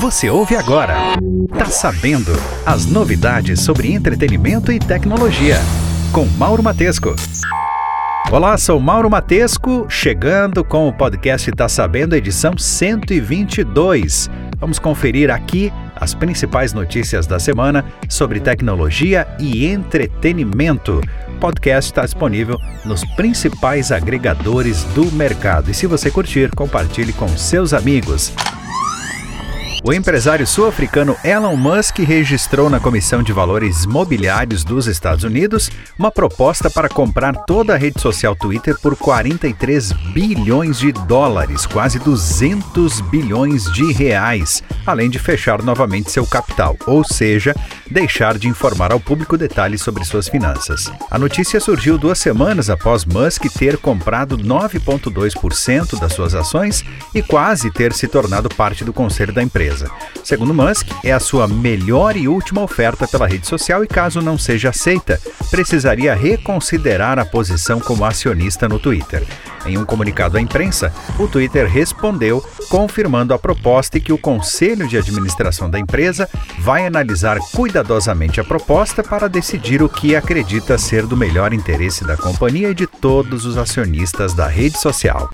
Você ouve agora. Tá sabendo as novidades sobre entretenimento e tecnologia com Mauro Matesco. Olá, sou Mauro Matesco, chegando com o podcast Tá Sabendo, edição 122. Vamos conferir aqui as principais notícias da semana sobre tecnologia e entretenimento. Podcast está disponível nos principais agregadores do mercado. E se você curtir, compartilhe com seus amigos. O empresário sul-africano Elon Musk registrou na Comissão de Valores Mobiliários dos Estados Unidos uma proposta para comprar toda a rede social Twitter por 43 bilhões de dólares, quase 200 bilhões de reais, além de fechar novamente seu capital, ou seja, deixar de informar ao público detalhes sobre suas finanças. A notícia surgiu duas semanas após Musk ter comprado 9,2% das suas ações e quase ter se tornado parte do conselho da empresa empresa. Segundo Musk, é a sua melhor e última oferta pela rede social e, caso não seja aceita, precisaria reconsiderar a posição como acionista no Twitter. Em um comunicado à imprensa, o Twitter respondeu confirmando a proposta e que o conselho de administração da empresa vai analisar cuidadosamente a proposta para decidir o que acredita ser do melhor interesse da companhia e de todos os acionistas da rede social.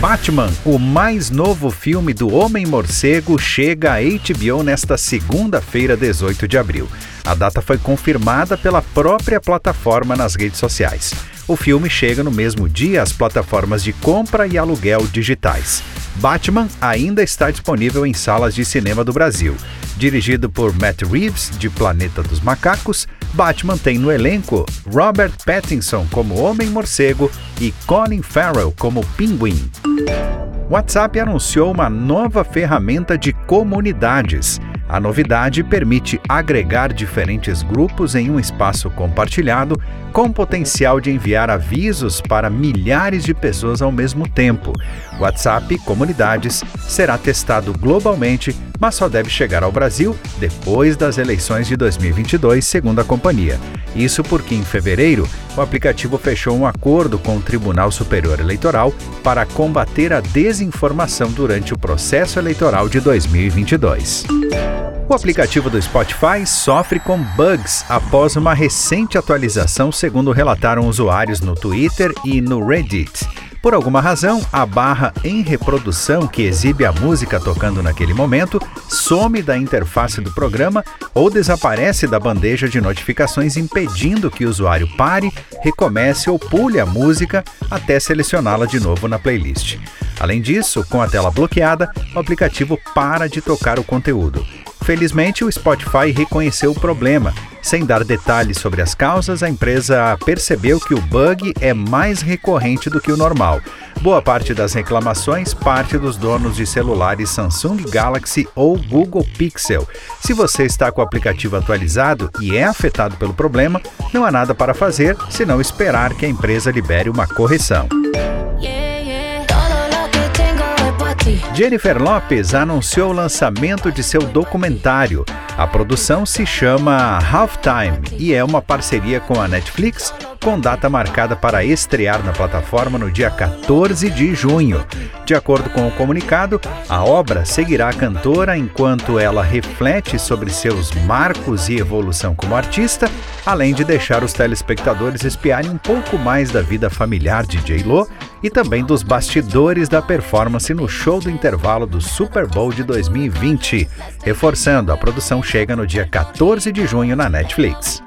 Batman, o mais novo filme do Homem-Morcego, chega a HBO nesta segunda-feira, 18 de abril. A data foi confirmada pela própria plataforma nas redes sociais. O filme chega no mesmo dia às plataformas de compra e aluguel digitais. Batman ainda está disponível em salas de cinema do Brasil. Dirigido por Matt Reeves, de Planeta dos Macacos, Batman tem no elenco Robert Pattinson como Homem-Morcego e Colin Farrell como Pinguim. WhatsApp anunciou uma nova ferramenta de comunidades. A novidade permite agregar diferentes grupos em um espaço compartilhado, com potencial de enviar avisos para milhares de pessoas ao mesmo tempo. WhatsApp Comunidades será testado globalmente, mas só deve chegar ao Brasil depois das eleições de 2022, segundo a companhia. Isso porque em fevereiro o aplicativo fechou um acordo com o Tribunal Superior Eleitoral para combater a desinformação durante o processo eleitoral de 2022. O aplicativo do Spotify sofre com bugs após uma recente atualização, segundo relataram usuários no Twitter e no Reddit. Por alguma razão, a barra em reprodução que exibe a música tocando naquele momento some da interface do programa ou desaparece da bandeja de notificações, impedindo que o usuário pare, recomece ou pule a música até selecioná-la de novo na playlist. Além disso, com a tela bloqueada, o aplicativo para de tocar o conteúdo. Felizmente, o Spotify reconheceu o problema. Sem dar detalhes sobre as causas, a empresa percebeu que o bug é mais recorrente do que o normal. Boa parte das reclamações parte dos donos de celulares Samsung Galaxy ou Google Pixel. Se você está com o aplicativo atualizado e é afetado pelo problema, não há nada para fazer senão esperar que a empresa libere uma correção. Jennifer Lopez anunciou o lançamento de seu documentário. A produção se chama Halftime e é uma parceria com a Netflix, com data marcada para estrear na plataforma no dia 14 de junho. De acordo com o comunicado, a obra seguirá a cantora enquanto ela reflete sobre seus marcos e evolução como artista, além de deixar os telespectadores espiarem um pouco mais da vida familiar de J-Lo e também dos bastidores da performance no show do intervalo do Super Bowl de 2020. Reforçando, a produção chega no dia 14 de junho na Netflix.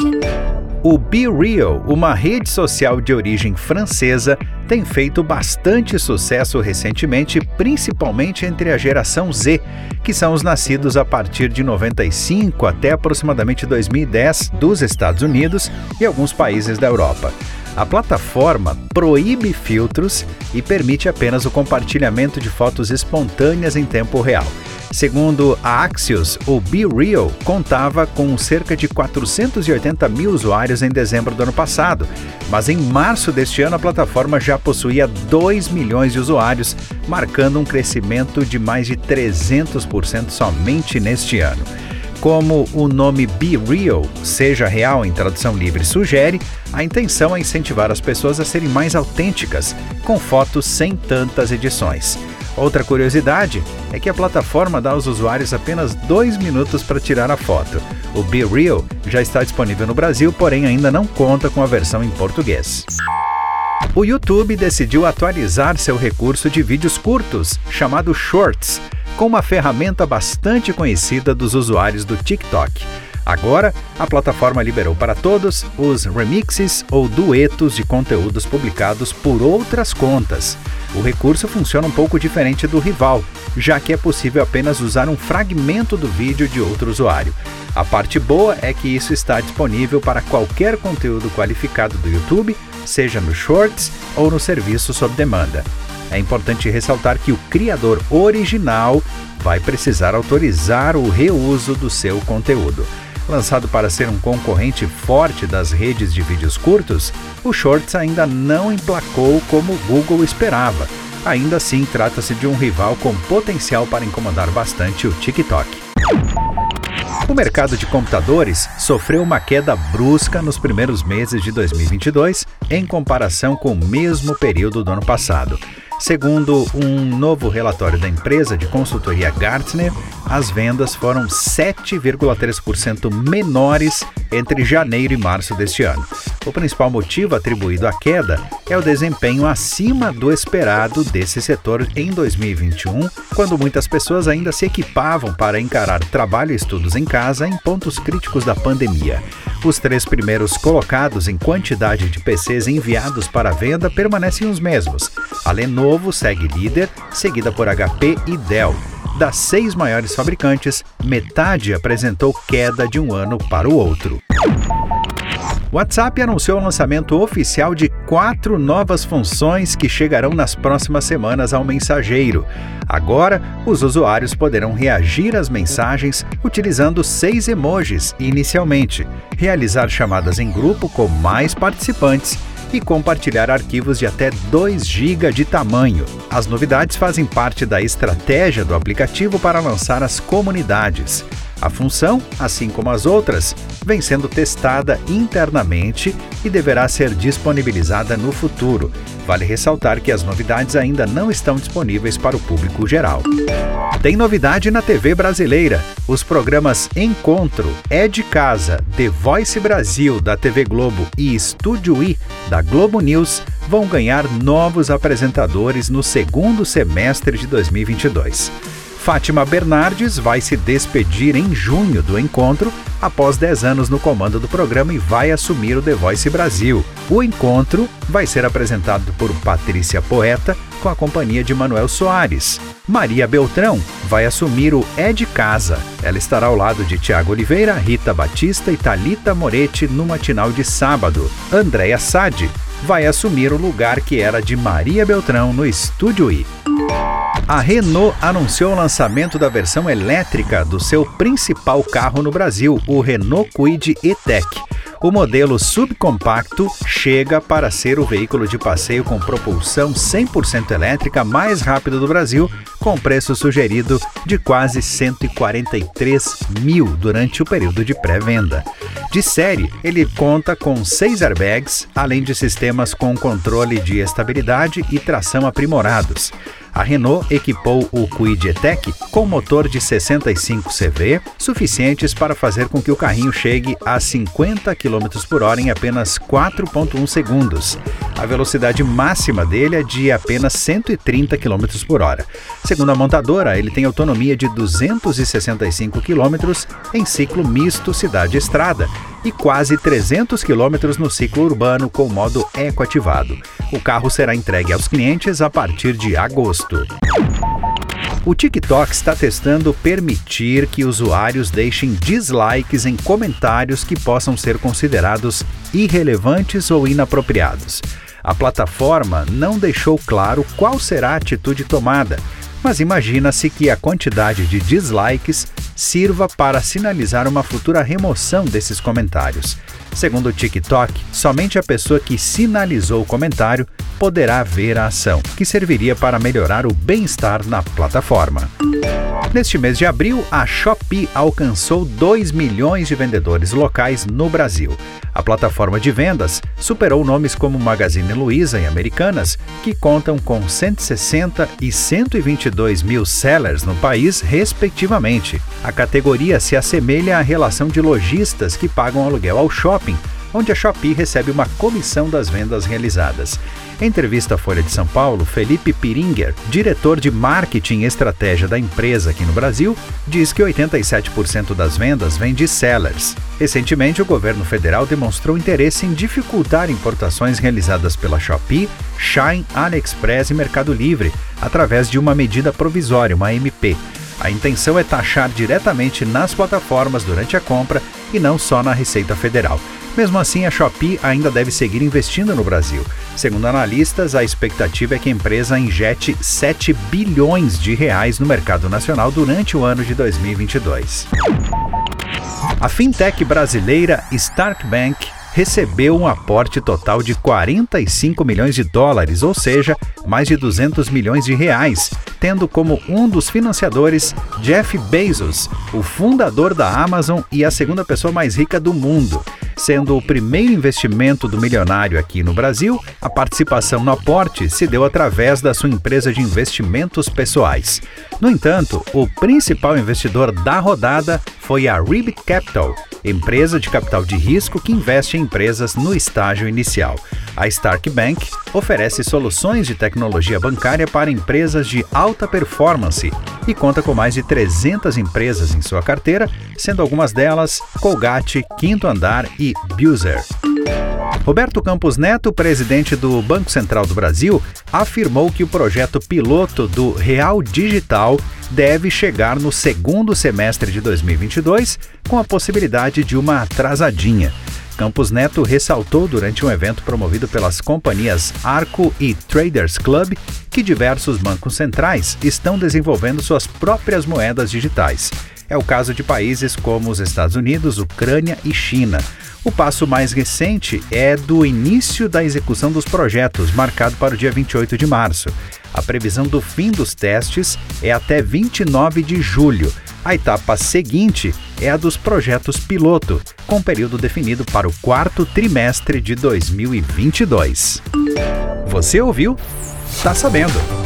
O Be Real, uma rede social de origem francesa, tem feito bastante sucesso recentemente, principalmente entre a geração Z, que são os nascidos a partir de 95 até aproximadamente 2010 dos Estados Unidos e alguns países da Europa. A plataforma proíbe filtros e permite apenas o compartilhamento de fotos espontâneas em tempo real. Segundo a Axios, o Be Real contava com cerca de 480 mil usuários em dezembro do ano passado, mas em março deste ano a plataforma já possuía 2 milhões de usuários, marcando um crescimento de mais de 300% somente neste ano. Como o nome Be Real, seja real em tradução livre, sugere, a intenção é incentivar as pessoas a serem mais autênticas, com fotos sem tantas edições. Outra curiosidade é que a plataforma dá aos usuários apenas dois minutos para tirar a foto. O Be Real já está disponível no Brasil, porém ainda não conta com a versão em português. O YouTube decidiu atualizar seu recurso de vídeos curtos, chamado Shorts, com uma ferramenta bastante conhecida dos usuários do TikTok. Agora, a plataforma liberou para todos os remixes ou duetos de conteúdos publicados por outras contas. O recurso funciona um pouco diferente do rival, já que é possível apenas usar um fragmento do vídeo de outro usuário. A parte boa é que isso está disponível para qualquer conteúdo qualificado do YouTube, seja no Shorts ou no serviço sob demanda. É importante ressaltar que o criador original vai precisar autorizar o reuso do seu conteúdo. Lançado para ser um concorrente forte das redes de vídeos curtos, o Shorts ainda não emplacou como o Google esperava. Ainda assim, trata-se de um rival com potencial para incomodar bastante o TikTok. O mercado de computadores sofreu uma queda brusca nos primeiros meses de 2022 em comparação com o mesmo período do ano passado. Segundo um novo relatório da empresa de consultoria Gartner, as vendas foram 7,3% menores entre janeiro e março deste ano. O principal motivo atribuído à queda é o desempenho acima do esperado desse setor em 2021, quando muitas pessoas ainda se equipavam para encarar trabalho e estudos em casa em pontos críticos da pandemia. Os três primeiros colocados em quantidade de PCs enviados para venda permanecem os mesmos. A Lenovo segue líder, seguida por HP e Dell. Das seis maiores fabricantes, metade apresentou queda de um ano para o outro. O WhatsApp anunciou o lançamento oficial de quatro novas funções que chegarão nas próximas semanas ao mensageiro. Agora, os usuários poderão reagir às mensagens utilizando seis emojis inicialmente, realizar chamadas em grupo com mais participantes e compartilhar arquivos de até 2 GB de tamanho. As novidades fazem parte da estratégia do aplicativo para lançar as comunidades. A função, assim como as outras, vem sendo testada internamente e deverá ser disponibilizada no futuro. Vale ressaltar que as novidades ainda não estão disponíveis para o público geral. Tem novidade na TV brasileira. Os programas Encontro, É de Casa, The Voice Brasil da TV Globo e Estúdio I da Globo News vão ganhar novos apresentadores no segundo semestre de 2022. Fátima Bernardes vai se despedir em junho do encontro, após 10 anos no comando do programa e vai assumir o The Voice Brasil. O encontro vai ser apresentado por Patrícia Poeta, com a companhia de Manuel Soares. Maria Beltrão vai assumir o É de Casa. Ela estará ao lado de Tiago Oliveira, Rita Batista e Talita Moretti no matinal de sábado. Andréia Sade vai assumir o lugar que era de Maria Beltrão no Estúdio I. A Renault anunciou o lançamento da versão elétrica do seu principal carro no Brasil, o Renault Kwid E-Tech. O modelo subcompacto chega para ser o veículo de passeio com propulsão 100% elétrica mais rápido do Brasil, com preço sugerido de quase 143 mil durante o período de pré-venda. De série, ele conta com seis airbags, além de sistemas com controle de estabilidade e tração aprimorados. A Renault equipou o Kwid E-Tech com motor de 65 CV, suficientes para fazer com que o carrinho chegue a 50 km por hora em apenas 4,1 segundos. A velocidade máxima dele é de apenas 130 km por hora. Segundo a montadora, ele tem autonomia de 265 km em ciclo misto cidade-estrada e quase 300 km no ciclo urbano com modo eco ativado. O carro será entregue aos clientes a partir de agosto. O TikTok está testando permitir que usuários deixem dislikes em comentários que possam ser considerados irrelevantes ou inapropriados. A plataforma não deixou claro qual será a atitude tomada, mas imagina-se que a quantidade de dislikes sirva para sinalizar uma futura remoção desses comentários. Segundo o TikTok, somente a pessoa que sinalizou o comentário poderá ver a ação, que serviria para melhorar o bem-estar na plataforma. Neste mês de abril, a Shopee alcançou 2 milhões de vendedores locais no Brasil. A plataforma de vendas superou nomes como Magazine Luiza e Americanas, que contam com 160 e 122 mil sellers no país, respectivamente. A categoria se assemelha à relação de lojistas que pagam aluguel ao shopping, onde a Shopee recebe uma comissão das vendas realizadas. Em entrevista à Folha de São Paulo, Felipe Piringer, diretor de marketing e estratégia da empresa aqui no Brasil, diz que 87% das vendas vem de sellers. Recentemente, o governo federal demonstrou interesse em dificultar importações realizadas pela Shopee, Shine, AliExpress e Mercado Livre, através de uma medida provisória, uma MP. A intenção é taxar diretamente nas plataformas durante a compra e não só na Receita Federal. Mesmo assim, a Shopee ainda deve seguir investindo no Brasil. Segundo analistas, a expectativa é que a empresa injete 7 bilhões de reais no mercado nacional durante o ano de 2022. A fintech brasileira Stark Bank recebeu um aporte total de 45 milhões de dólares, ou seja, mais de 200 milhões de reais, tendo como um dos financiadores Jeff Bezos, o fundador da Amazon e a segunda pessoa mais rica do mundo. Sendo o primeiro investimento do milionário aqui no Brasil, a participação no aporte se deu através da sua empresa de investimentos pessoais. No entanto, o principal investidor da rodada foi a Ribbit Capital, empresa de capital de risco que investe em empresas no estágio inicial. A Stark Bank oferece soluções de tecnologia bancária para empresas de alta performance e conta com mais de 300 empresas em sua carteira, sendo algumas delas Colgate, Quinto Andar e Buser. Roberto Campos Neto, presidente do Banco Central do Brasil, afirmou que o projeto piloto do Real Digital deve chegar no segundo semestre de 2022, com a possibilidade de uma atrasadinha. Campos Neto ressaltou durante um evento promovido pelas companhias Arco e Traders Club que diversos bancos centrais estão desenvolvendo suas próprias moedas digitais. É o caso de países como os Estados Unidos, Ucrânia e China. O passo mais recente é do início da execução dos projetos, marcado para o dia 28 de março. A previsão do fim dos testes é até 29 de julho. A etapa seguinte é a dos projetos piloto, com período definido para o quarto trimestre de 2022. Você ouviu? Tá sabendo?